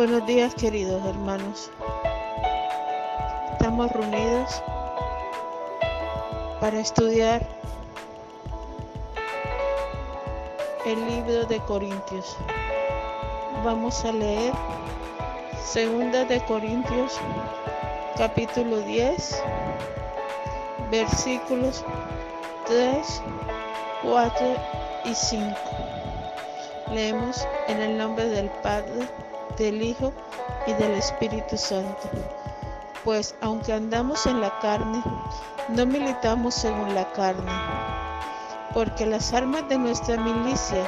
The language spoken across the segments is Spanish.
Buenos días queridos hermanos. Estamos reunidos para estudiar el libro de Corintios. Vamos a leer Segunda de Corintios capítulo 10 versículos 3, 4 y 5. Leemos en el nombre del Padre, del Hijo y del Espíritu Santo. Pues aunque andamos en la carne, no militamos según la carne, porque las armas de nuestra milicia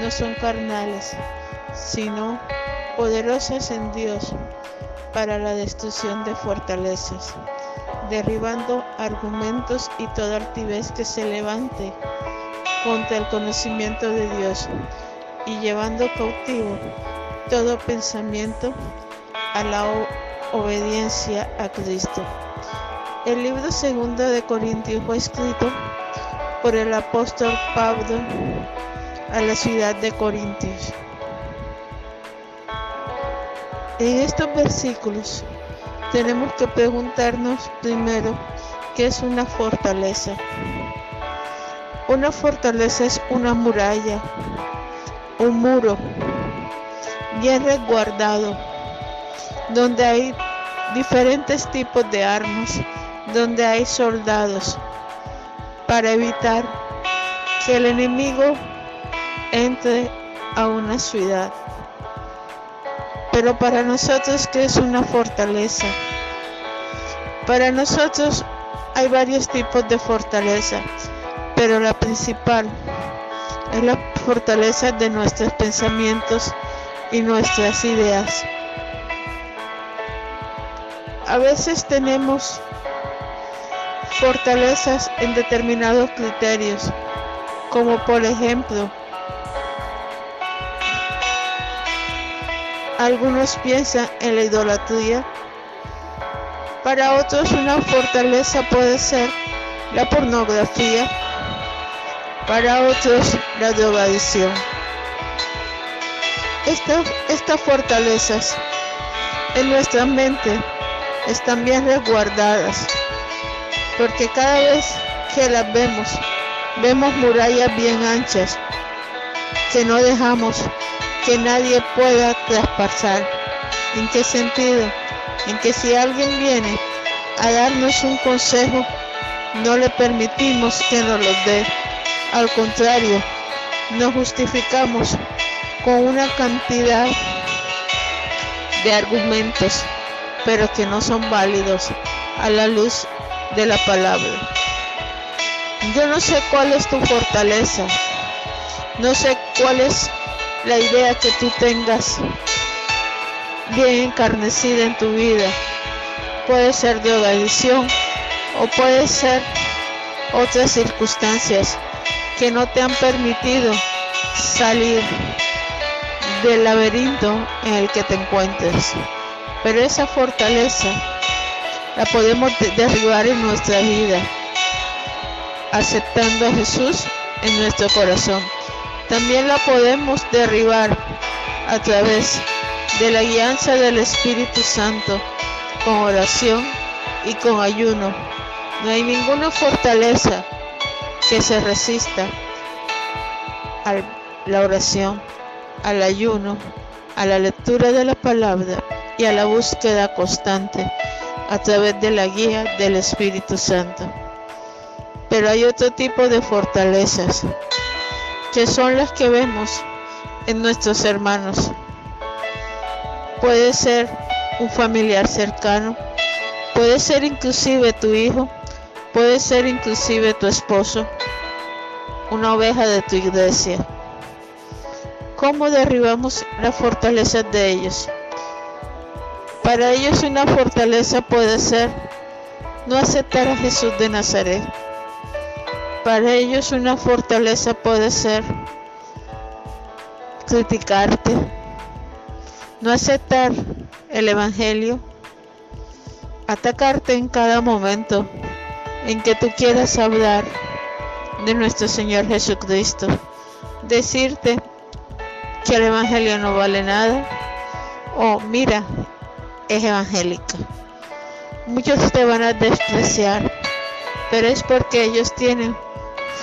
no son carnales, sino poderosas en Dios para la destrucción de fortalezas, derribando argumentos y toda altivez que se levante contra el conocimiento de Dios y llevando cautivo todo pensamiento a la obediencia a Cristo. El libro segundo de Corintios fue escrito por el apóstol Pablo a la ciudad de Corintios. En estos versículos tenemos que preguntarnos primero qué es una fortaleza. Una fortaleza es una muralla, un muro bien resguardado, donde hay diferentes tipos de armas, donde hay soldados, para evitar que el enemigo entre a una ciudad. Pero para nosotros, ¿qué es una fortaleza? Para nosotros hay varios tipos de fortaleza, pero la principal es la fortaleza de nuestros pensamientos y nuestras ideas. A veces tenemos fortalezas en determinados criterios, como por ejemplo, algunos piensan en la idolatría, para otros una fortaleza puede ser la pornografía, para otros la drogadicción. Estas fortalezas en nuestra mente están bien resguardadas, porque cada vez que las vemos, vemos murallas bien anchas que no dejamos que nadie pueda traspasar. ¿En qué sentido? En que si alguien viene a darnos un consejo, no le permitimos que nos lo dé. Al contrario, nos justificamos con una cantidad de argumentos, pero que no son válidos a la luz de la palabra. Yo no sé cuál es tu fortaleza, no sé cuál es la idea que tú tengas bien encarnecida en tu vida. Puede ser de drogadicción o puede ser otras circunstancias que no te han permitido salir del laberinto en el que te encuentres. Pero esa fortaleza la podemos derribar en nuestra vida, aceptando a Jesús en nuestro corazón. También la podemos derribar a través de la guianza del Espíritu Santo, con oración y con ayuno. No hay ninguna fortaleza que se resista a la oración, al ayuno, a la lectura de la palabra y a la búsqueda constante a través de la guía del Espíritu Santo. Pero hay otro tipo de fortalezas que son las que vemos en nuestros hermanos. Puede ser un familiar cercano, puede ser inclusive tu hijo, puede ser inclusive tu esposo, una oveja de tu iglesia. ¿Cómo derribamos la fortaleza de ellos? Para ellos una fortaleza puede ser no aceptar a Jesús de Nazaret. Para ellos una fortaleza puede ser criticarte, no aceptar el Evangelio, atacarte en cada momento en que tú quieras hablar de nuestro Señor Jesucristo, decirte que el Evangelio no vale nada oh, mira, es evangélica. Muchos te van a despreciar, pero es porque ellos tienen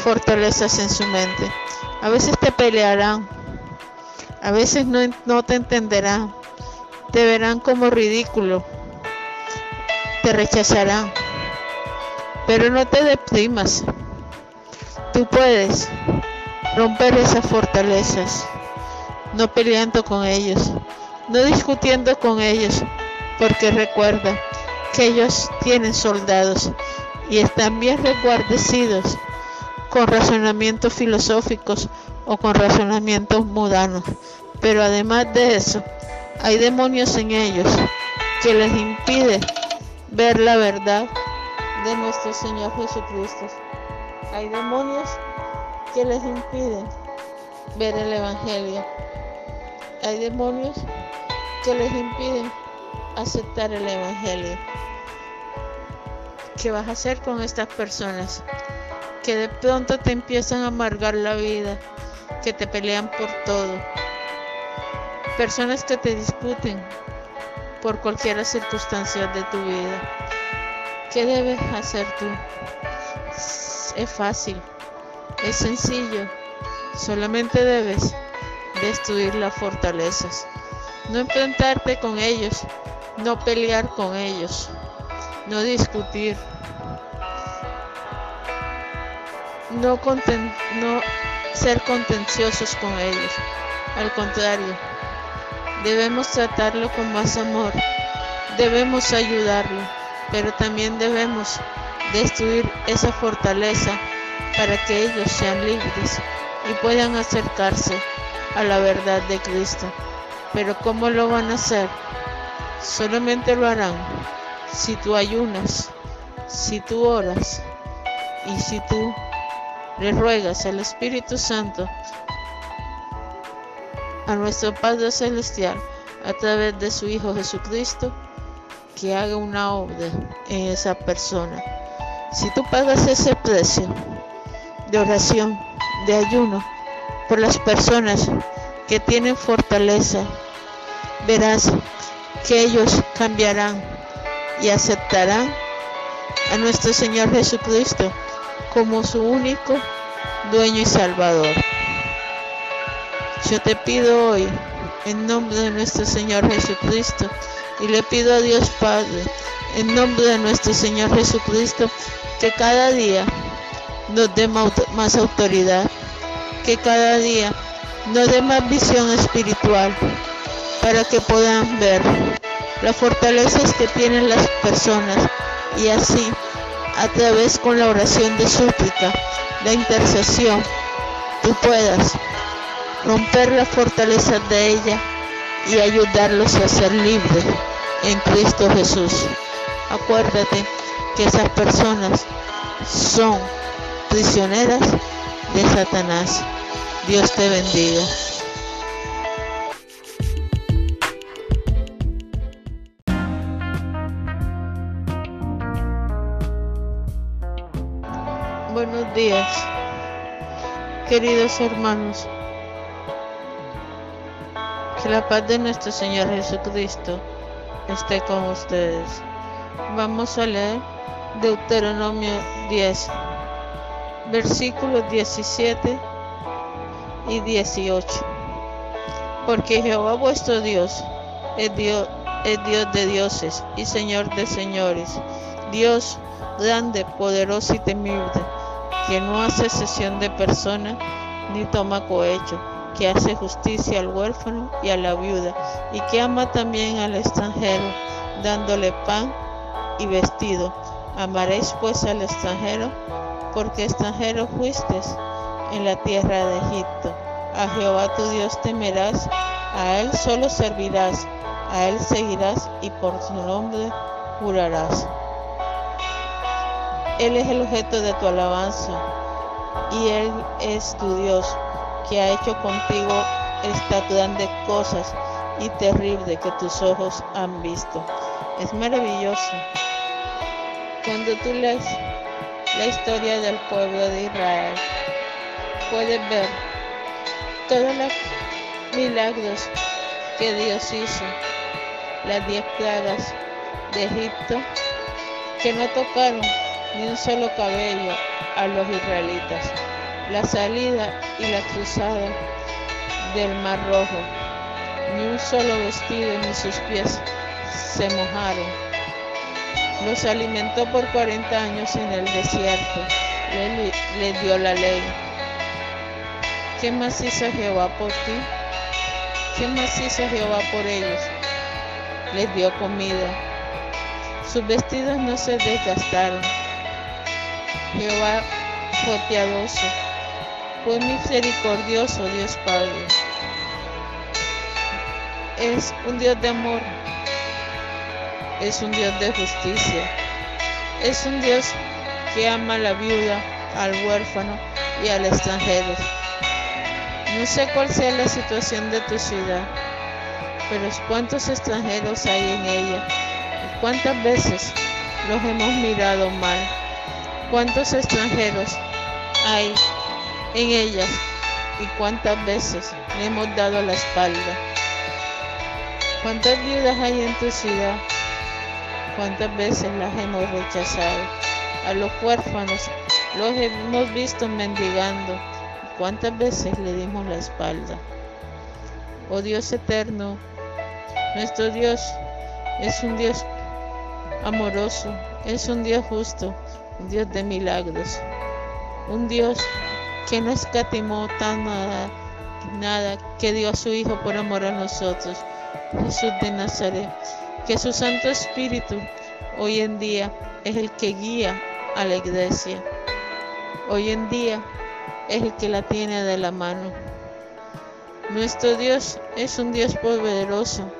fortalezas en su mente. A veces te pelearán, a veces no, no te entenderán, te verán como ridículo, te rechazarán, pero no te deprimas. Tú puedes romper esas fortalezas, no peleando con ellos, no discutiendo con ellos, porque recuerda que ellos tienen soldados y están bien reguardecidos con razonamientos filosóficos o con razonamientos mudanos. Pero además de eso, hay demonios en ellos que les impide ver la verdad de nuestro Señor Jesucristo. Hay demonios que les impiden ver el Evangelio. Hay demonios que les impiden aceptar el Evangelio. ¿Qué vas a hacer con estas personas? Que de pronto te empiezan a amargar la vida, que te pelean por todo. Personas que te discuten por cualquier circunstancia de tu vida. ¿Qué debes hacer tú? Es fácil, es sencillo. Solamente debes destruir las fortalezas. No enfrentarte con ellos, no pelear con ellos, no discutir, no, no ser contenciosos con ellos. Al contrario, debemos tratarlo con más amor, debemos ayudarlo, pero también debemos destruir esa fortaleza para que ellos sean libres y puedan acercarse a la verdad de Cristo. Pero ¿cómo lo van a hacer? Solamente lo harán si tú ayunas, si tú oras y si tú le ruegas al Espíritu Santo, a nuestro Padre Celestial, a través de su Hijo Jesucristo, que haga una obra en esa persona. Si tú pagas ese precio de oración, de ayuno, por las personas que tienen fortaleza, verás que ellos cambiarán y aceptarán a nuestro Señor Jesucristo como su único dueño y salvador. Yo te pido hoy, en nombre de nuestro Señor Jesucristo, y le pido a Dios Padre, en nombre de nuestro Señor Jesucristo, que cada día nos dé más autoridad, que cada día nos dé más visión espiritual, para que puedan ver las fortalezas que tienen las personas y así a través con la oración de súplica, la intercesión, tú puedas romper las fortalezas de ella y ayudarlos a ser libres en Cristo Jesús. Acuérdate que esas personas son prisioneras de Satanás. Dios te bendiga. Buenos días, queridos hermanos. Que la paz de nuestro Señor Jesucristo esté con ustedes. Vamos a leer Deuteronomio 10, versículos 17 y 18. Porque Jehová vuestro Dios es Dios, es Dios de dioses y Señor de señores, Dios grande, poderoso y temible que no hace cesión de persona ni toma cohecho, que hace justicia al huérfano y a la viuda, y que ama también al extranjero, dándole pan y vestido. Amaréis pues al extranjero, porque extranjero fuisteis en la tierra de Egipto. A Jehová tu Dios temerás, a él solo servirás, a él seguirás y por su nombre jurarás. Él es el objeto de tu alabanza y Él es tu Dios que ha hecho contigo estas grandes cosas y terribles que tus ojos han visto. Es maravilloso. Cuando tú lees la historia del pueblo de Israel, puedes ver todos los milagros que Dios hizo las diez plagas de Egipto que no tocaron ni un solo cabello a los israelitas. La salida y la cruzada del Mar Rojo, ni un solo vestido ni sus pies se mojaron. Los alimentó por 40 años en el desierto, les dio la ley. ¿Qué más hizo Jehová por ti? ¿Qué más hizo Jehová por ellos? Les dio comida. Sus vestidos no se desgastaron. Jehová fue piadoso, fue misericordioso Dios Padre. Es un Dios de amor, es un Dios de justicia, es un Dios que ama a la viuda, al huérfano y al extranjero. No sé cuál sea la situación de tu ciudad, pero cuántos extranjeros hay en ella y cuántas veces los hemos mirado mal. ¿Cuántos extranjeros hay en ellas y cuántas veces le hemos dado la espalda? ¿Cuántas viudas hay en tu ciudad? ¿Cuántas veces las hemos rechazado? A los huérfanos los hemos visto mendigando. ¿Cuántas veces le dimos la espalda? Oh Dios eterno, nuestro Dios es un Dios amoroso, es un Dios justo, un Dios de milagros, un Dios que no escatimó tan nada, que dio a su Hijo por amor a nosotros, Jesús de Nazaret, que su Santo Espíritu hoy en día es el que guía a la iglesia, hoy en día es el que la tiene de la mano. Nuestro Dios es un Dios poderoso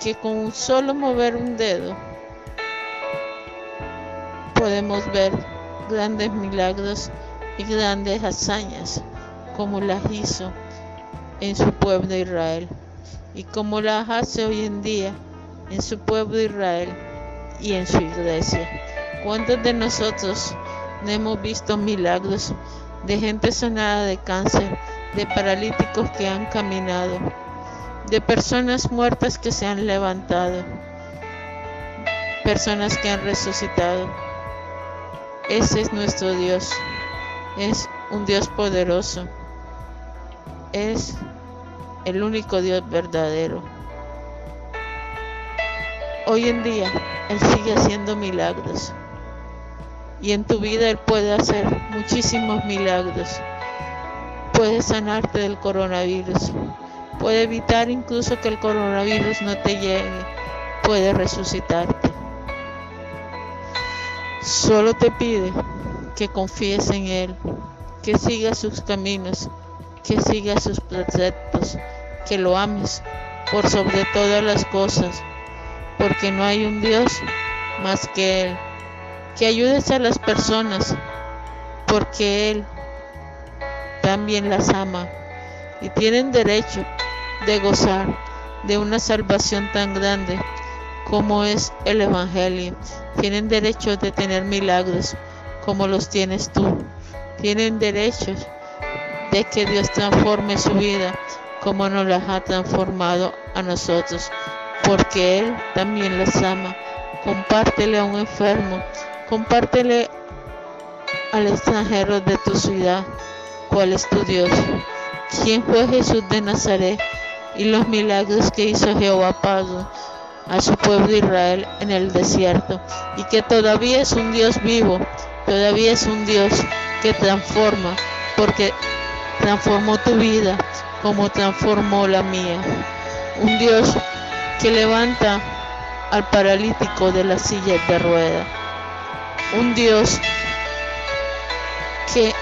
que con solo mover un dedo podemos ver grandes milagros y grandes hazañas como las hizo en su pueblo Israel y como las hace hoy en día en su pueblo Israel y en su iglesia. ¿Cuántos de nosotros no hemos visto milagros de gente sanada de cáncer, de paralíticos que han caminado, de personas muertas que se han levantado, personas que han resucitado? Ese es nuestro Dios. Es un Dios poderoso. Es el único Dios verdadero. Hoy en día Él sigue haciendo milagros. Y en tu vida Él puede hacer muchísimos milagros. Puede sanarte del coronavirus. Puede evitar incluso que el coronavirus no te llegue. Puede resucitarte. Solo te pide que confíes en Él, que sigas sus caminos, que sigas sus preceptos, que lo ames por sobre todas las cosas, porque no hay un Dios más que Él. Que ayudes a las personas, porque Él también las ama y tienen derecho de gozar de una salvación tan grande como es el Evangelio. Tienen derecho de tener milagros como los tienes tú. Tienen derechos de que Dios transforme su vida como nos las ha transformado a nosotros, porque Él también les ama. Compártele a un enfermo, compártele al extranjero de tu ciudad cuál es tu Dios, quién fue Jesús de Nazaret y los milagros que hizo Jehová Padre a su pueblo Israel en el desierto y que todavía es un Dios vivo, todavía es un Dios que transforma, porque transformó tu vida como transformó la mía. Un Dios que levanta al paralítico de la silla de rueda. Un Dios que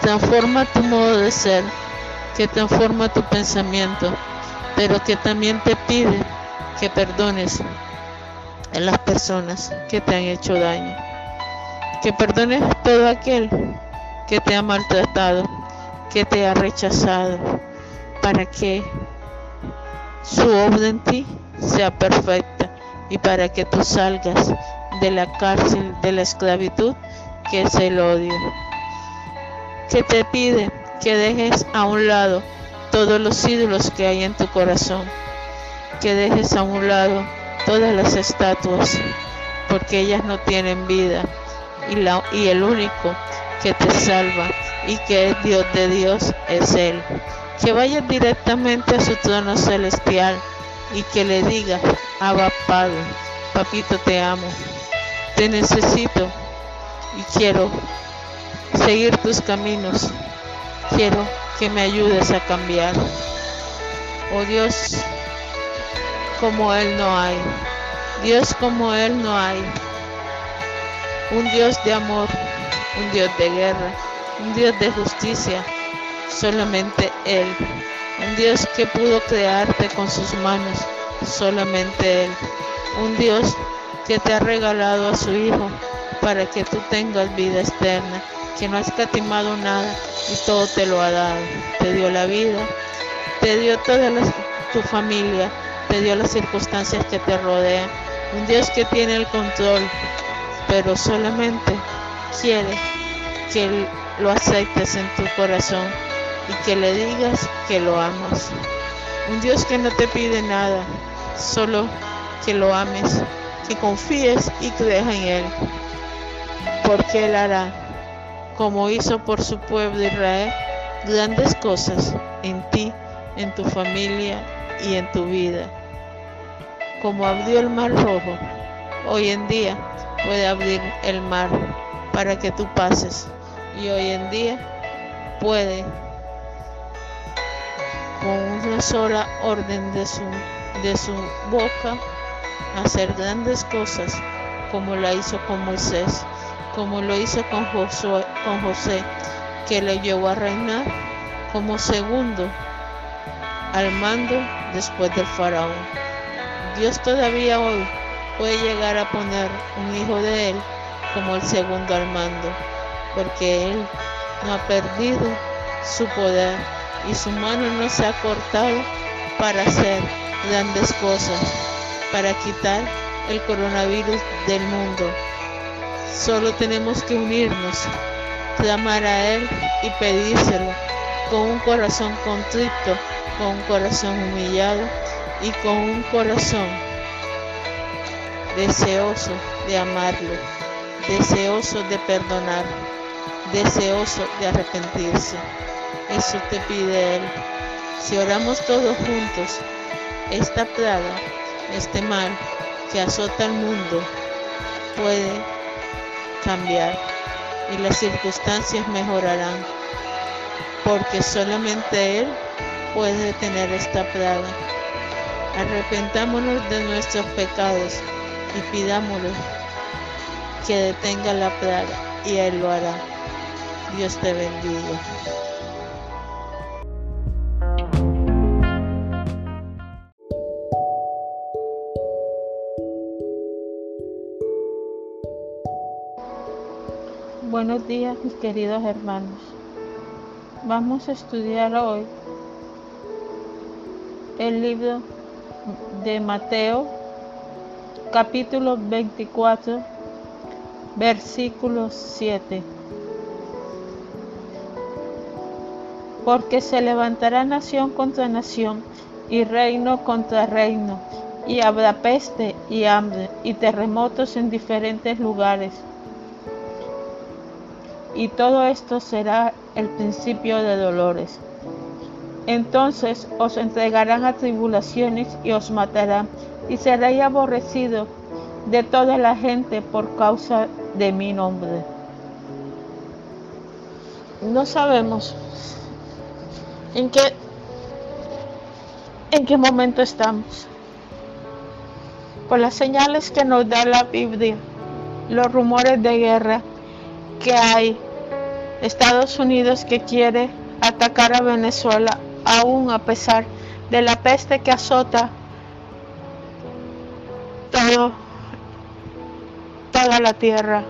transforma tu modo de ser, que transforma tu pensamiento, pero que también te pide que perdones a las personas que te han hecho daño. Que perdones a todo aquel que te ha maltratado, que te ha rechazado, para que su obra en ti sea perfecta y para que tú salgas de la cárcel de la esclavitud que es el odio. Que te pide que dejes a un lado todos los ídolos que hay en tu corazón que dejes a un lado todas las estatuas, porque ellas no tienen vida y, y el único que te salva y que es Dios de Dios es Él. Que vayas directamente a su trono celestial y que le digas, Abba Padre, papito te amo, te necesito y quiero seguir tus caminos, quiero que me ayudes a cambiar. Oh Dios, como Él no hay, Dios como Él no hay, un Dios de amor, un Dios de guerra, un Dios de justicia, solamente Él. Un Dios que pudo crearte con sus manos, solamente Él. Un Dios que te ha regalado a su Hijo para que tú tengas vida externa, que no ha escatimado nada y todo te lo ha dado. Te dio la vida, te dio toda tu familia, te dio las circunstancias que te rodean. Un Dios que tiene el control, pero solamente quiere que lo aceptes en tu corazón y que le digas que lo amas. Un Dios que no te pide nada, solo que lo ames, que confíes y creas en Él, porque Él hará, como hizo por su pueblo Israel, grandes cosas en ti, en tu familia y en tu vida. Como abrió el mar rojo, hoy en día puede abrir el mar para que tú pases y hoy en día puede con una sola orden de su, de su boca hacer grandes cosas como la hizo con Moisés, como lo hizo con con José, que le llevó a reinar como segundo al mando después del faraón. Dios todavía hoy puede llegar a poner un hijo de él como el segundo al mando porque Él no ha perdido su poder y su mano no se ha cortado para hacer grandes cosas, para quitar el coronavirus del mundo. Solo tenemos que unirnos, clamar a Él y pedírselo con un corazón contrito, con un corazón humillado y con un corazón deseoso de amarlo, deseoso de perdonar deseoso de arrepentirse. Eso te pide Él. Si oramos todos juntos, esta plaga, este mal que azota al mundo, puede cambiar y las circunstancias mejorarán, porque solamente Él puede detener esta plaga. Arrepentámonos de nuestros pecados y pidámosle que detenga la plaga y Él lo hará. Dios te bendiga. Buenos días mis queridos hermanos. Vamos a estudiar hoy el libro de Mateo capítulo 24 versículo 7. porque se levantará nación contra nación y reino contra reino, y habrá peste y hambre y terremotos en diferentes lugares. Y todo esto será el principio de dolores. Entonces os entregarán a tribulaciones y os matarán, y seréis aborrecidos de toda la gente por causa de mi nombre. No sabemos en qué, en qué momento estamos. Por las señales que nos da la Biblia, los rumores de guerra que hay, Estados Unidos que quiere atacar a Venezuela aún a pesar de la peste que azota todo, toda la tierra.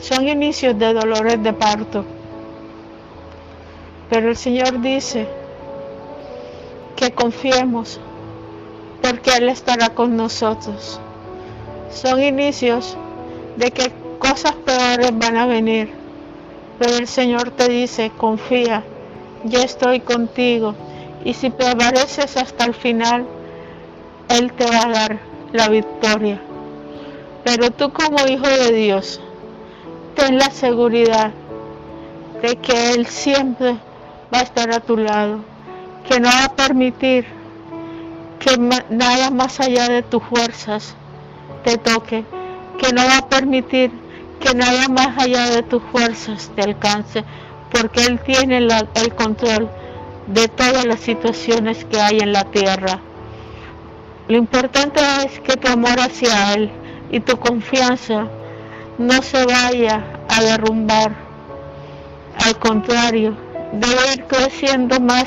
Son inicios de dolores de parto. Pero el Señor dice que confiemos porque Él estará con nosotros. Son inicios de que cosas peores van a venir. Pero el Señor te dice, confía, yo estoy contigo Y si prevaleces hasta el final, Él te va a dar la victoria. Pero tú como hijo de Dios, ten la seguridad de que Él siempre va a estar a tu lado, que no va a permitir que nada más allá de tus fuerzas te toque, que no va a permitir que nada más allá de tus fuerzas te alcance, porque Él tiene el control de todas las situaciones que hay en la tierra. Lo importante es que tu amor hacia Él y tu confianza no se vaya a derrumbar. Al contrario, debe ir creciendo más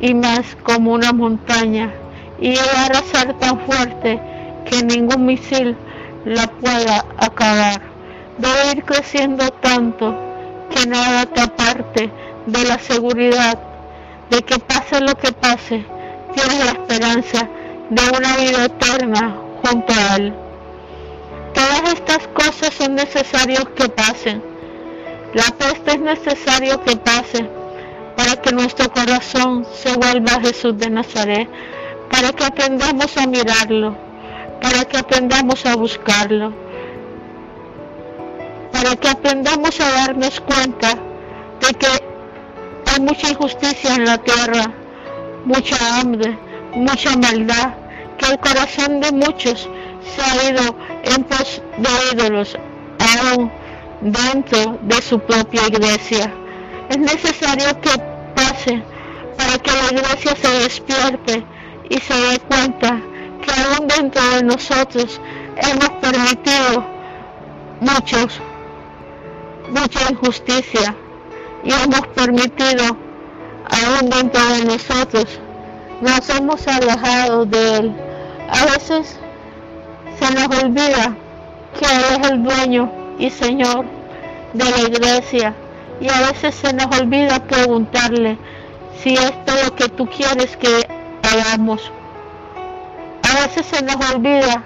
y más como una montaña y llegar a ser tan fuerte que ningún misil la pueda acabar. Debe ir creciendo tanto que nada te aparte de la seguridad de que pase lo que pase, tienes la esperanza de una vida eterna junto a Él. Todas estas cosas son necesarias que pasen. La peste es necesario que pase para que nuestro corazón se vuelva a Jesús de Nazaret, para que aprendamos a mirarlo, para que aprendamos a buscarlo, para que aprendamos a darnos cuenta de que hay mucha injusticia en la tierra, mucha hambre, mucha maldad, que el corazón de muchos se ha ido en pos de ídolos, aún dentro de su propia iglesia. Es necesario que pase para que la iglesia se despierte y se dé cuenta que aún dentro de nosotros hemos permitido muchos, mucha injusticia y hemos permitido aún dentro de nosotros nos hemos alejado de Él. A veces se nos olvida que Él es el dueño y Señor de la iglesia. Y a veces se nos olvida preguntarle si es lo que tú quieres que hagamos. A veces se nos olvida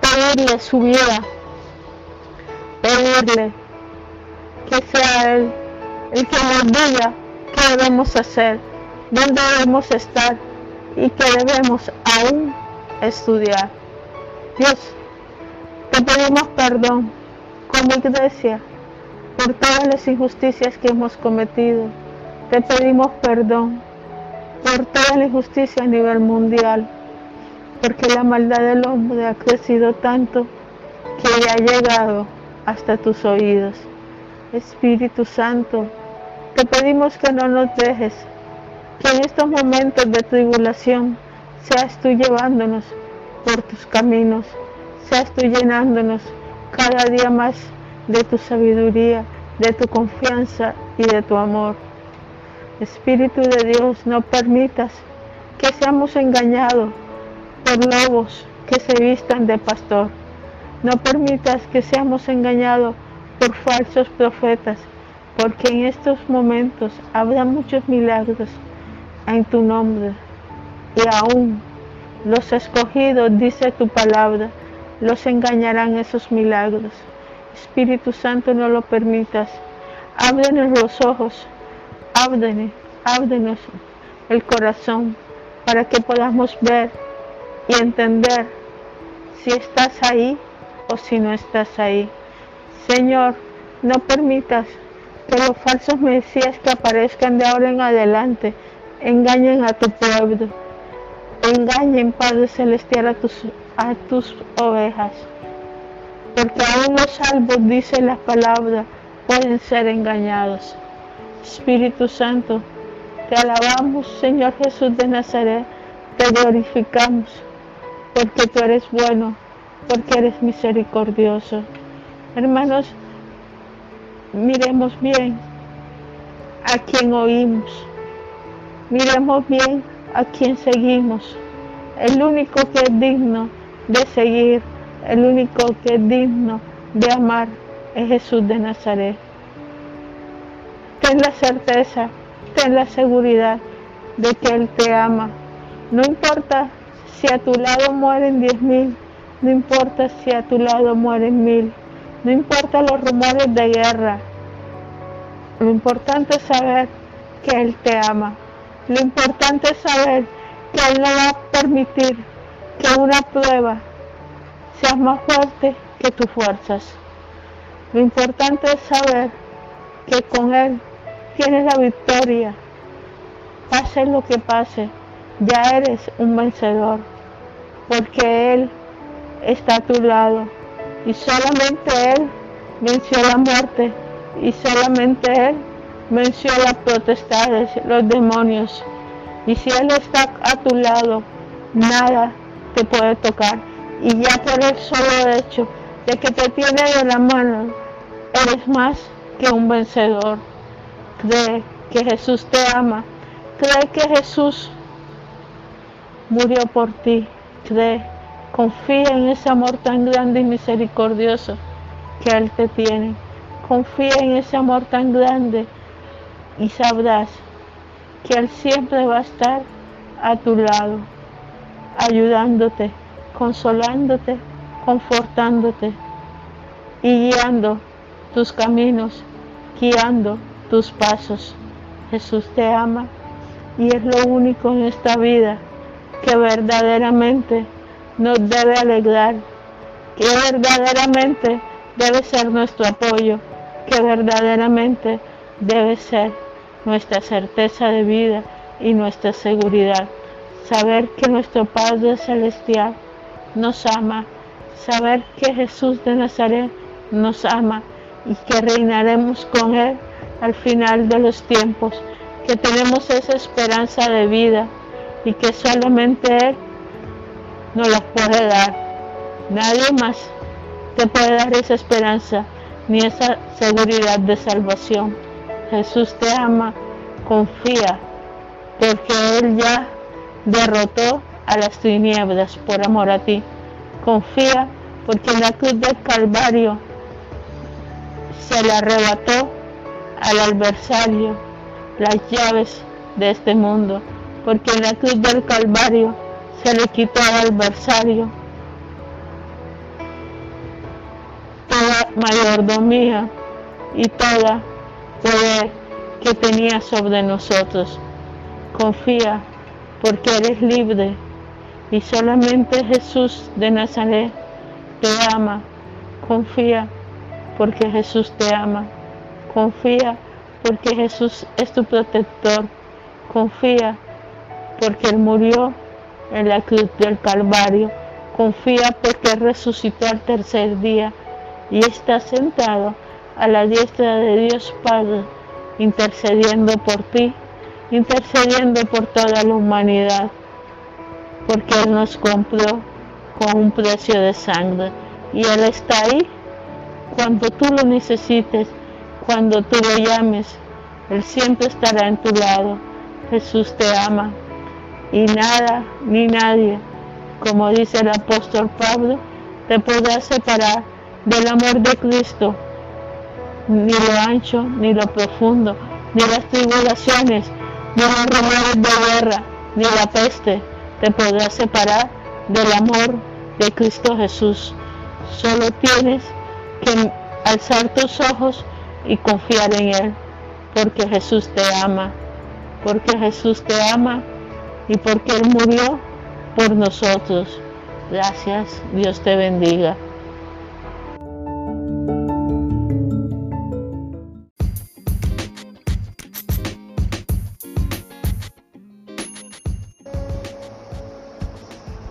pedirle su vida, pedirle que sea Él el que nos diga qué debemos hacer, dónde debemos estar y qué debemos aún estudiar. Dios, te pedimos perdón como iglesia por todas las injusticias que hemos cometido. Te pedimos perdón por toda la injusticia a nivel mundial, porque la maldad del hombre ha crecido tanto que ha llegado hasta tus oídos. Espíritu Santo, te pedimos que no nos dejes, que en estos momentos de tribulación seas tú llevándonos por tus caminos, seas tú llenándonos cada día más de tu sabiduría, de tu confianza y de tu amor. Espíritu de Dios, no permitas que seamos engañados por lobos que se vistan de pastor. No permitas que seamos engañados por falsos profetas, porque en estos momentos habrá muchos milagros en tu nombre y aún los escogidos, dice tu palabra, los engañarán esos milagros. Espíritu Santo, no lo permitas. Ábrenos los ojos, ábrenos, ábrenos el corazón para que podamos ver y entender si estás ahí o si no estás ahí. Señor, no permitas que los falsos mesías que aparezcan de ahora en adelante engañen a tu pueblo. Engañen, Padre Celestial, a tus, a tus ovejas. Porque aún los salvos, dice la palabra, pueden ser engañados. Espíritu Santo, te alabamos, Señor Jesús de Nazaret, te glorificamos, porque tú eres bueno, porque eres misericordioso. Hermanos, miremos bien a quien oímos, miremos bien a quien seguimos. El único que es digno de seguir, el único que es digno de amar es Jesús de Nazaret. Ten la certeza, ten la seguridad de que Él te ama. No importa si a tu lado mueren diez mil, no importa si a tu lado mueren mil, no importa los rumores de guerra. Lo importante es saber que Él te ama Lo importante es saber que Él no va a permitir que una prueba sea más fuerte que tus fuerzas. Lo importante es saber que con Él tienes la victoria. Pase lo que pase, ya eres un vencedor, porque Él está a tu lado y solamente Él venció la muerte y solamente Él venció las potestades, los demonios. Y si Él está a tu lado, nada te puede tocar. Y ya por el solo hecho de que te tiene de la mano, eres más que un vencedor. Cree que Jesús te ama. Cree que Jesús murió por ti. Cree, confía en ese amor tan grande y misericordioso que Él te tiene. Confía en ese amor tan grande y sabrás que Él siempre va a estar a tu lado, ayudándote, consolándote, confortándote y guiando tus caminos, guiando tus pasos. Jesús te ama y es lo único en esta vida que verdaderamente nos debe alegrar, que verdaderamente debe ser nuestro apoyo, que verdaderamente debe ser nuestra certeza de vida y nuestra seguridad. Saber que nuestro Padre Celestial nos ama, saber que Jesús de Nazaret nos ama y que reinaremos con Él al final de los tiempos, que tenemos esa esperanza de vida y que solamente Él nos la puede dar. Nadie más te puede dar esa esperanza ni esa seguridad de salvación. Jesús te ama, confía, porque Él ya derrotó a las tinieblas por amor a ti. Confía porque en la cruz del Calvario se le arrebató al adversario las llaves de este mundo, porque en la cruz del Calvario se le quitó al adversario toda mayordomía y toda poder que tenía sobre nosotros. Confía porque eres libre y solamente Jesús de Nazaret te ama. Confía porque Jesús te ama. Confía porque Jesús es tu protector. Confía porque Él murió en la cruz del Calvario. Confía porque resucitó al tercer día y está sentado a la diestra de Dios Padre, intercediendo por ti, intercediendo por toda la humanidad, porque Él nos compró con un precio de sangre y Él está ahí cuando tú lo necesites, cuando tú lo llames, Él siempre estará en tu lado. Jesús te ama y nada ni nadie, como dice el apóstol Pablo, te podrá separar del amor de Cristo, ni lo ancho, ni lo profundo, ni las tribulaciones, ni los rumores de guerra, ni la peste te podrá separar del amor de Cristo Jesús. Solo tienes que alzar tus ojos y confiar en Él, porque Jesús te ama, porque Jesús te ama y porque Él murió por nosotros. Gracias, Dios te bendiga.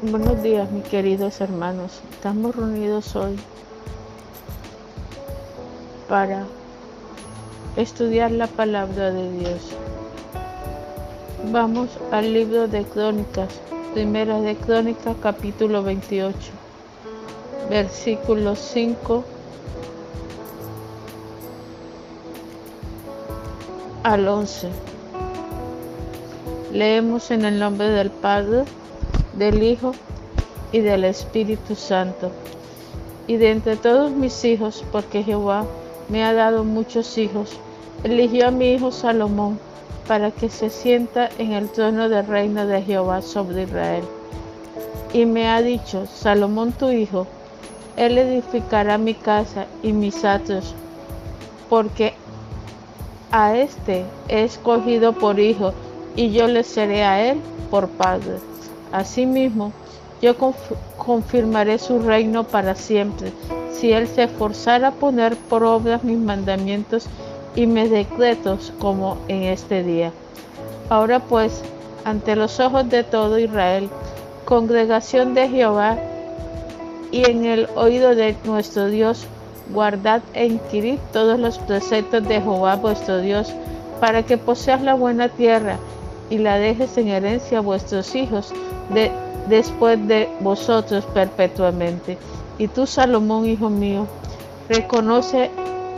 Buenos días mis queridos hermanos, estamos reunidos hoy para estudiar la palabra de Dios. Vamos al libro de Crónicas, primera de Crónicas capítulo 28, versículos 5 al 11. Leemos en el nombre del Padre, del Hijo y del Espíritu Santo. Y de entre todos mis hijos, porque Jehová me ha dado muchos hijos, eligió a mi hijo Salomón para que se sienta en el trono del reino de Jehová sobre Israel. Y me ha dicho, Salomón tu hijo, él edificará mi casa y mis atrios, porque a este he escogido por hijo y yo le seré a él por padre. Asimismo, yo confirmaré su reino para siempre, si él se esforzara a poner por obras mis mandamientos y mis decretos como en este día. Ahora pues, ante los ojos de todo Israel, congregación de Jehová, y en el oído de nuestro Dios, guardad e inquirid todos los preceptos de Jehová vuestro Dios, para que poseas la buena tierra y la dejes en herencia a vuestros hijos de, después de vosotros perpetuamente. Y tú, Salomón, hijo mío, reconoce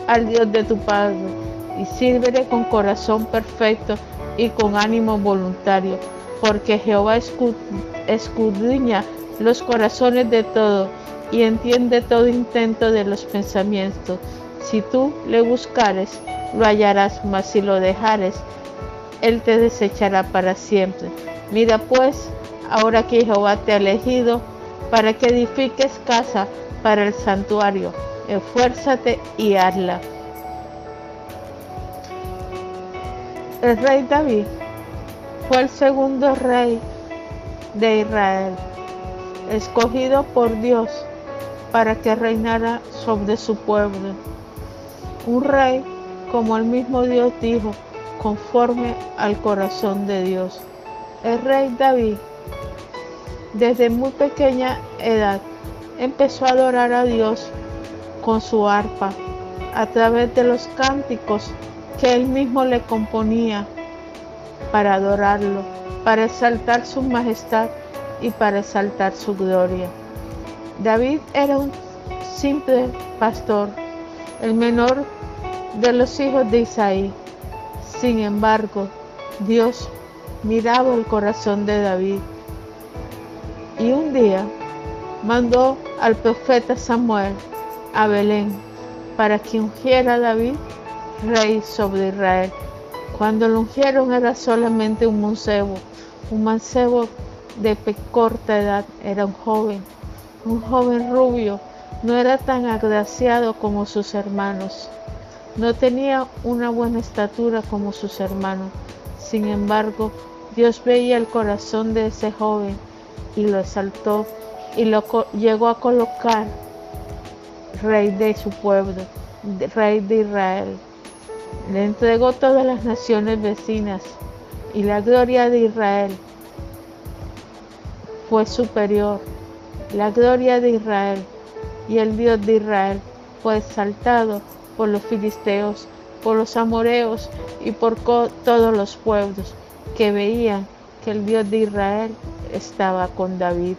al Dios de tu Padre y sírvele con corazón perfecto y con ánimo voluntario, porque Jehová escudriña los corazones de todo y entiende todo intento de los pensamientos. Si tú le buscares, lo hallarás, mas si lo dejares, él te desechará para siempre. Mira pues, ahora que Jehová te ha elegido, para que edifiques casa para el santuario, esfuérzate y hazla. El rey David fue el segundo rey de Israel, escogido por Dios para que reinara sobre su pueblo. Un rey, como el mismo Dios dijo, conforme al corazón de Dios. El rey David, desde muy pequeña edad, empezó a adorar a Dios con su arpa, a través de los cánticos que él mismo le componía para adorarlo, para exaltar su majestad y para exaltar su gloria. David era un simple pastor, el menor de los hijos de Isaí. Sin embargo, Dios miraba el corazón de David y un día mandó al profeta Samuel a Belén para que ungiera a David rey sobre Israel. Cuando lo ungieron era solamente un mancebo, un mancebo de corta edad, era un joven un joven rubio, no era tan agraciado como sus hermanos. No tenía una buena estatura como sus hermanos. Sin embargo, Dios veía el corazón de ese joven y lo exaltó y lo llegó a colocar rey de su pueblo, rey de Israel. Le entregó todas las naciones vecinas y la gloria de Israel fue superior la gloria de Israel y el Dios de Israel fue exaltado por los filisteos, por los amoreos y por todos los pueblos que veían que el Dios de Israel estaba con David.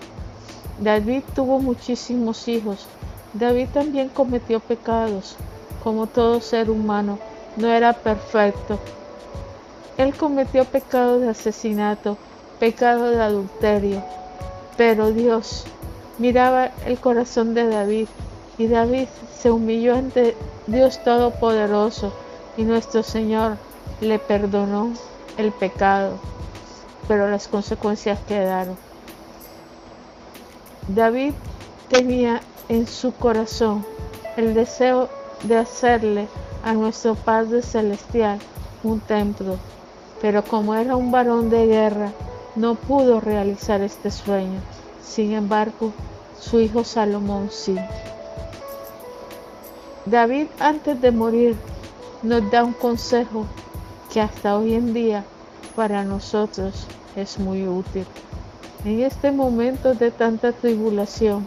David tuvo muchísimos hijos. David también cometió pecados, como todo ser humano. No era perfecto. Él cometió pecado de asesinato, pecado de adulterio, pero Dios miraba el corazón de David y David se humilló ante Dios Todopoderoso y nuestro Señor le perdonó el pecado, pero las consecuencias quedaron. David tenía en su corazón el deseo de hacerle a nuestro Padre Celestial un templo, pero como era un varón de guerra, no pudo realizar este sueño. Sin embargo, su hijo Salomón sí. David antes de morir nos da un consejo que hasta hoy en día para nosotros es muy útil. En este momento de tanta tribulación,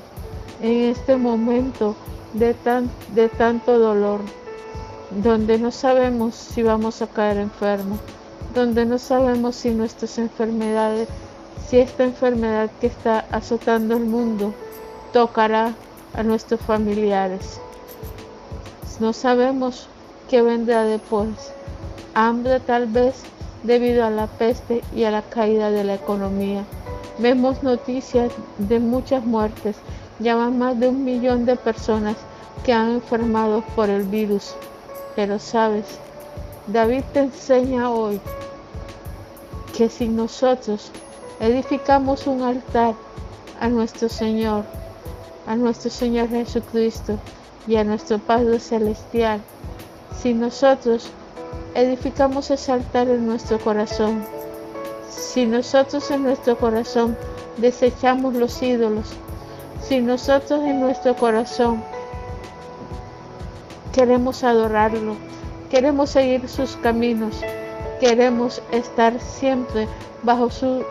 en este momento de, tan, de tanto dolor, donde no sabemos si vamos a caer enfermos, donde no sabemos si nuestras enfermedades, si esta enfermedad que está azotando el mundo tocará a nuestros familiares. No sabemos qué vendrá después. Hambre tal vez debido a la peste y a la caída de la economía. Vemos noticias de muchas muertes, ya más de un millón de personas que han enfermado por el virus. Pero sabes, David te enseña hoy que si nosotros edificamos un altar a nuestro Señor, a nuestro Señor Jesucristo y a nuestro Padre Celestial, si nosotros edificamos ese altar en nuestro corazón, Si nosotros en nuestro corazón desechamos los ídolos, si nosotros en nuestro corazón queremos adorarlo, queremos seguir sus caminos, queremos estar siempre bajo sus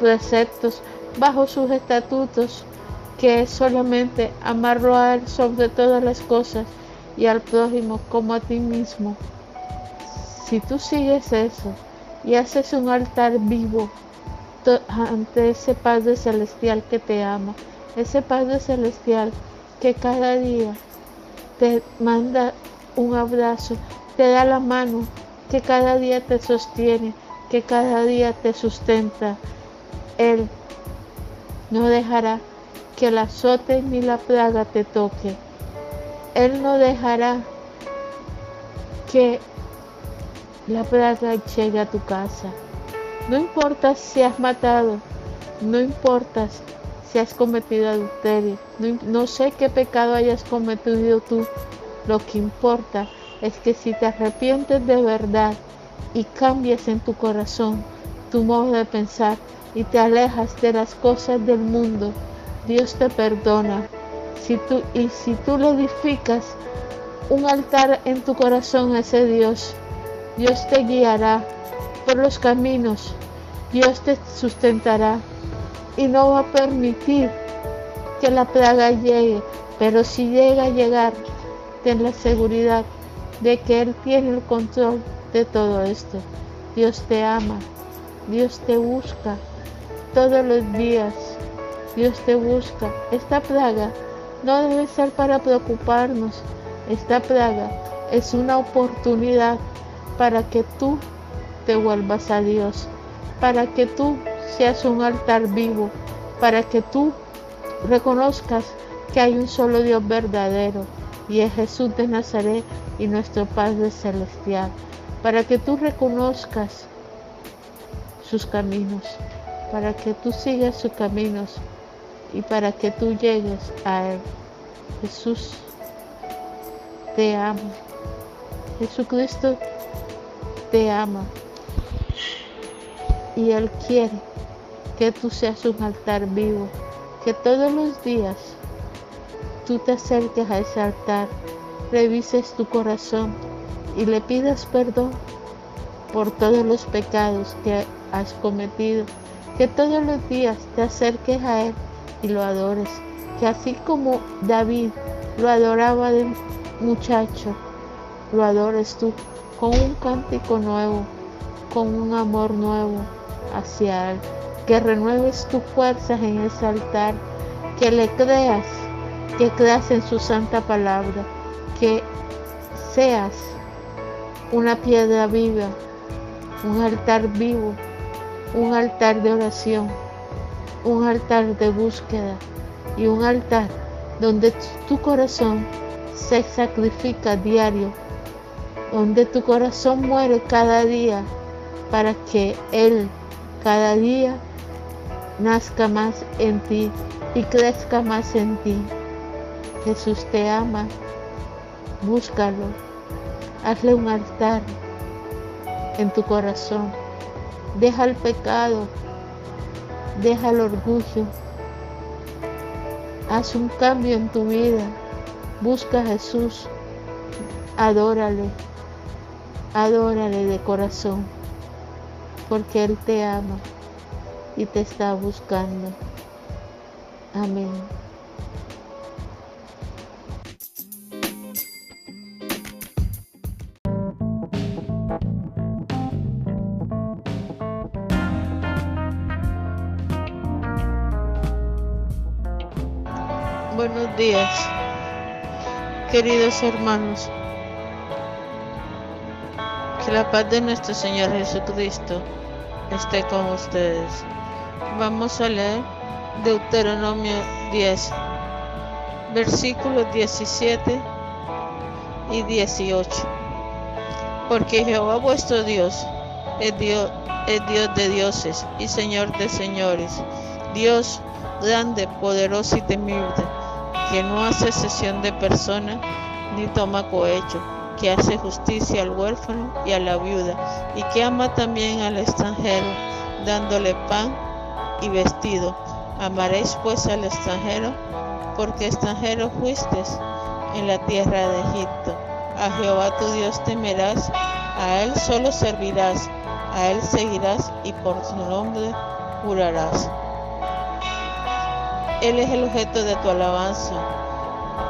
preceptos, bajo sus estatutos, que es solamente amarlo a Él sobre todas las cosas y al prójimo como a ti mismo. Si tú sigues eso y haces un altar vivo ante ese Padre Celestial que te ama, ese Padre Celestial que cada día te manda un abrazo, te da la mano, que cada día te sostiene, que cada día te sustenta. Él no dejará que el azote ni la plaga te toque. Él no dejará que la plaga llegue a tu casa. No importa si has matado, no importa si has cometido adulterio, no, no sé qué pecado hayas cometido tú, lo que importa es que si te arrepientes de verdad y cambias en tu corazón tu modo de pensar y te alejas de las cosas del mundo, Dios te perdona. Si tú, y si tú le edificas un altar en tu corazón a ese Dios, Dios te guiará por los caminos, Dios te sustentará y no va a permitir que la plaga llegue, pero si llega a llegar, ten la seguridad de que Él tiene el control de todo esto. Dios te ama, Dios te busca todos los días Dios te busca. Esta plaga no debe ser para preocuparnos. Esta plaga es una oportunidad para que tú te vuelvas a Dios, para que tú seas un altar vivo, para que tú reconozcas que hay un solo Dios verdadero y es Jesús de Nazaret y nuestro Padre Celestial, para que tú reconozcas sus caminos, para que tú sigas sus caminos y para que tú llegues a Él. Jesús te ama. Jesucristo te ama. Y Él quiere que tú seas un altar vivo, que todos los días tú te acerques a ese altar, revises tu corazón y le pidas perdón por todos los pecados que has cometido, que todos los días te acerques a Él y lo adores, que así como David lo adoraba de muchacho, lo adores tú con un cántico nuevo, con un amor nuevo hacia Él, que renueves tus fuerzas en ese altar, que le creas, que creas en su santa palabra, que seas una piedra viva, un altar vivo, un altar de oración un altar de búsqueda y un altar donde tu corazón se sacrifica diario, donde tu corazón muere cada día para que Él cada día nazca más en ti y crezca más en ti. Jesús te ama, búscalo, hazle un altar en tu corazón, deja el pecado Deja el orgullo. Haz un cambio en tu vida. Busca a Jesús. Adórale. Adórale de corazón. Porque Él te ama y te está buscando. Amén. Buenos días, queridos hermanos. Que la paz de nuestro Señor Jesucristo esté con ustedes. Vamos a leer Deuteronomio 10, versículos 17 y 18. Porque Jehová vuestro Dios es Dios, de dioses y Señor de señores, Dios grande, poderoso y temible que no hace cesión de persona ni toma cohecho, que hace justicia al huérfano y a la viuda, y que ama también al extranjero, dándole pan y vestido. Amaréis pues al extranjero, porque extranjero fuiste en la tierra de Egipto. A Jehová tu Dios temerás, a Él solo servirás, a Él seguirás y por su nombre jurarás. Él es el objeto de tu alabanza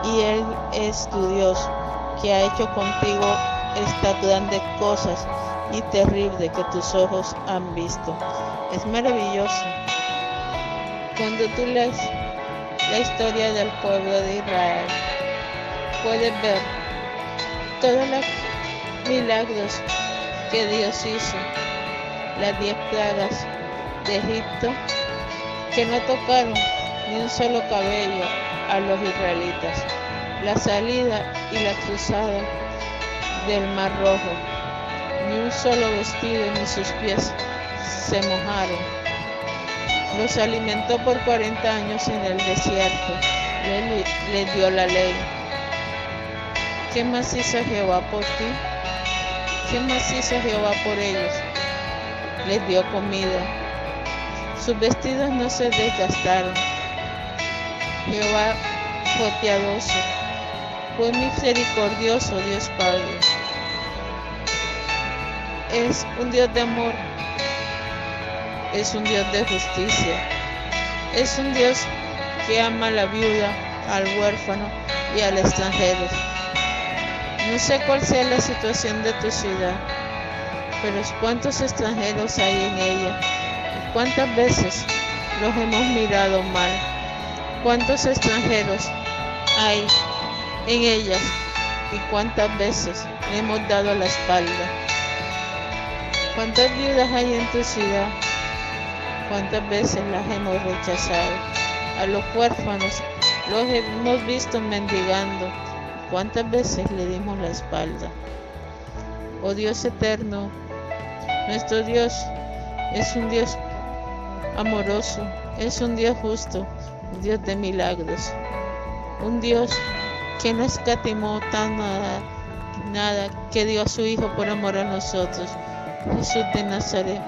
y Él es tu Dios, que ha hecho contigo estas grandes cosas y terribles que tus ojos han visto. Es maravilloso. Cuando tú lees la historia del pueblo de Israel, puedes ver todos los milagros que Dios hizo, las diez plagas de Egipto, que no tocaron ni un solo cabello a los israelitas, la salida y la cruzada del Mar Rojo, ni un solo vestido ni sus pies se mojaron. Los alimentó por 40 años en el desierto, les, les dio la ley. ¿Qué más hizo Jehová por ti? ¿Qué más hizo Jehová por ellos? Les dio comida. Sus vestidos no se desgastaron Jehová fue piadoso, fue misericordioso Dios Padre. Es un Dios de amor, es un Dios de justicia, es un Dios que ama a la viuda, al huérfano y al extranjero. No sé cuál sea la situación de tu ciudad, pero cuántos extranjeros hay en ella cuántas veces los hemos mirado mal cuántos extranjeros hay en ellas y cuántas veces le hemos dado la espalda. ¿Cuántas viudas hay en tu ciudad? ¿Cuántas veces las hemos rechazado? A los huérfanos los hemos visto mendigando. ¿Cuántas veces le dimos la espalda? Oh Dios eterno, nuestro Dios es un Dios amoroso, es un Dios justo, Dios de milagros, un Dios que no escatimó tan nada, nada, que dio a su Hijo por amor a nosotros, Jesús de Nazaret,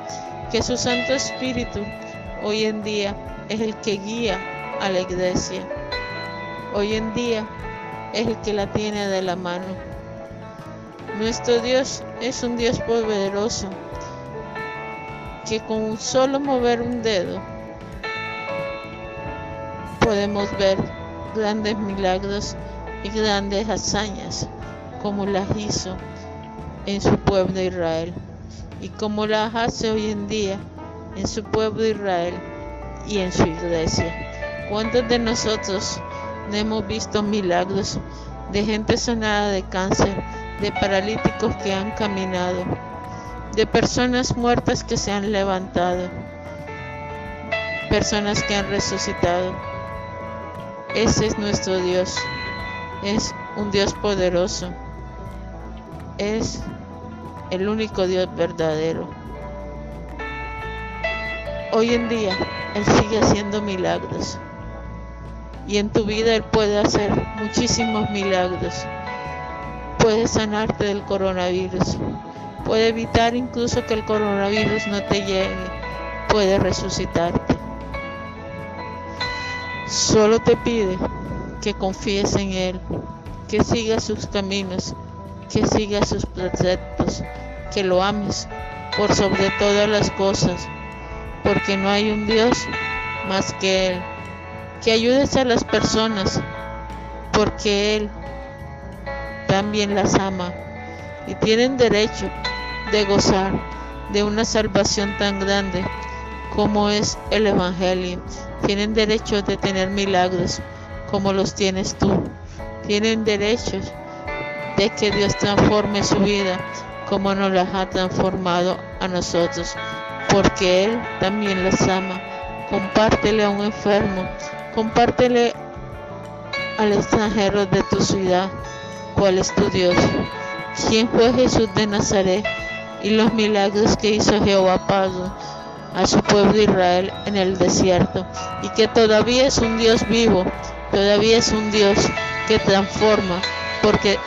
que su Santo Espíritu hoy en día es el que guía a la iglesia, hoy en día es el que la tiene de la mano. Nuestro Dios es un Dios poderoso, que con solo mover un dedo podemos ver grandes milagros y grandes hazañas como las hizo en su pueblo Israel y como las hace hoy en día en su pueblo Israel y en su iglesia. ¿Cuántos de nosotros no hemos visto milagros de gente sanada de cáncer, de paralíticos que han caminado, de personas muertas que se han levantado, personas que han resucitado? Ese es nuestro Dios. Es un Dios poderoso. Es el único Dios verdadero. Hoy en día Él sigue haciendo milagros. Y en tu vida Él puede hacer muchísimos milagros. Puede sanarte del coronavirus. Puede evitar incluso que el coronavirus no te llegue. Puede resucitarte. Solo te pide que confíes en Él, que sigas sus caminos, que sigas sus preceptos, que lo ames por sobre todas las cosas, porque no hay un Dios más que Él. Que ayudes a las personas, porque Él también las ama y tienen derecho de gozar de una salvación tan grande como es el Evangelio. Tienen derecho de tener milagros como los tienes tú. Tienen derecho de que Dios transforme su vida como nos las ha transformado a nosotros, porque Él también las ama. Compártele a un enfermo, compártele al extranjero de tu ciudad cuál es tu Dios, quién fue Jesús de Nazaret y los milagros que hizo Jehová Padre a su pueblo Israel en el desierto y que todavía es un Dios vivo, todavía es un Dios que transforma, porque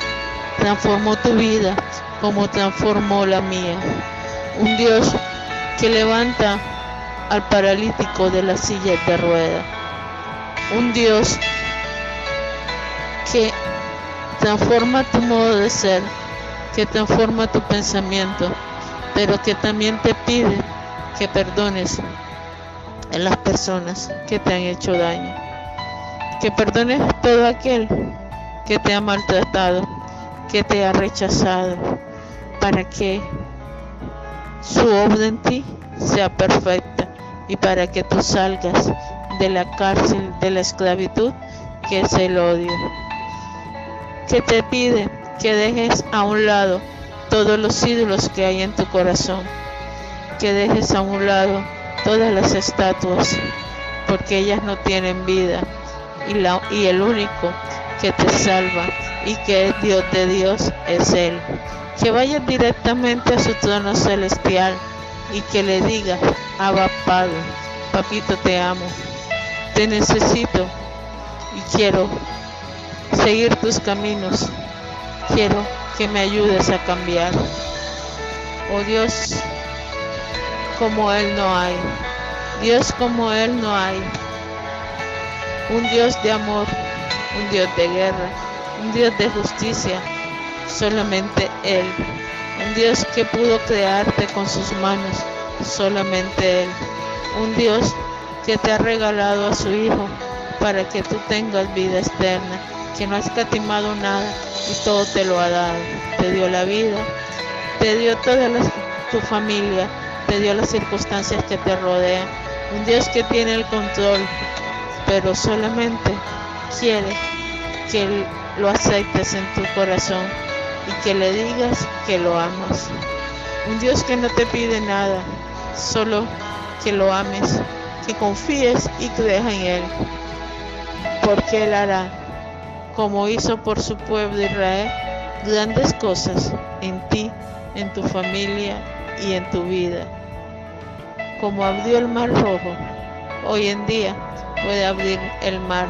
transformó tu vida como transformó la mía. Un Dios que levanta al paralítico de la silla de rueda. Un Dios que transforma tu modo de ser, que transforma tu pensamiento, pero que también te pide que perdones a las personas que te han hecho daño, que perdones a todo aquel que te ha maltratado, que te ha rechazado, para que su obra en ti sea perfecta y para que tú salgas de la cárcel de la esclavitud que es el odio. Que te pide que dejes a un lado todos los ídolos que hay en tu corazón, que dejes a un lado todas las estatuas, porque ellas no tienen vida y, y el único que te salva y que es Dios de Dios es Él. Que vayas directamente a su trono celestial y que le diga, Abba Padre, papito te amo, te necesito y quiero seguir tus caminos, quiero que me ayudes a cambiar. Oh Dios, como Él no hay, Dios como Él no hay, un Dios de amor, un Dios de guerra, un Dios de justicia, solamente Él un Dios que pudo crearte con sus manos, solamente Él, un Dios que te ha regalado a su Hijo para que tú tengas vida externa, que no ha escatimado nada y todo te lo ha dado. Te dio la vida, te dio toda tu familia, te dio las circunstancias que te rodean. Un Dios que tiene el control, pero solamente quiere que lo aceptes en tu corazón y que le digas que lo amas. Un Dios que no te pide nada, solo que lo ames, que confíes y creas en Él, porque Él hará, como hizo por su pueblo Israel, grandes cosas en ti, en tu familia y en tu vida. Como abrió el mar rojo, hoy en día puede abrir el mar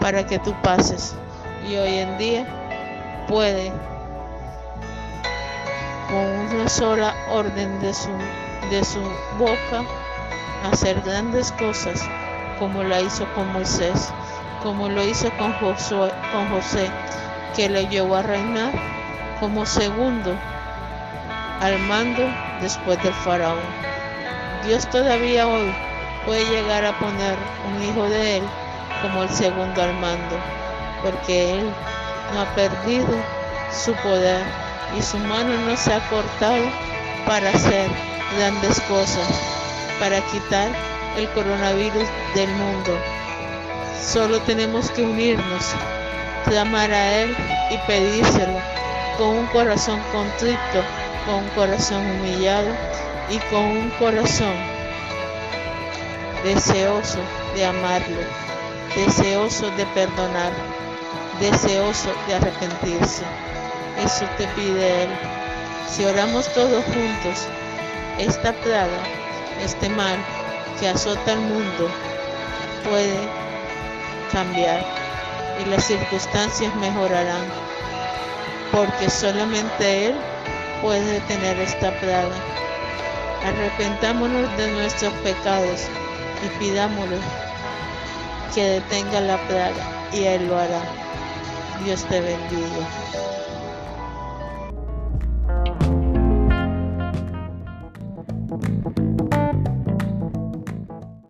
para que tú pases y hoy en día puede con una sola orden de su, de su boca hacer grandes cosas como la hizo con Moisés, como lo hizo con, Josué, con José, que le llevó a reinar como segundo al mando después del faraón. Dios todavía hoy puede llegar a poner un hijo de él como el segundo al mando, porque él no ha perdido su poder y su mano no se ha cortado para hacer grandes cosas, para quitar el coronavirus del mundo. Solo tenemos que unirnos, clamar a Él y pedírselo con un corazón contrito, con un corazón humillado y con un corazón deseoso de amarlo, deseoso de perdonar, deseoso de arrepentirse. Eso te pide Él. Si oramos todos juntos, esta plaga, este mal que azota al mundo, puede cambiar y las circunstancias mejorarán, porque solamente Él puede detener esta plaga. Arrepentámonos de nuestros pecados y pidámosle que detenga la plaga y Él lo hará. Dios te bendiga.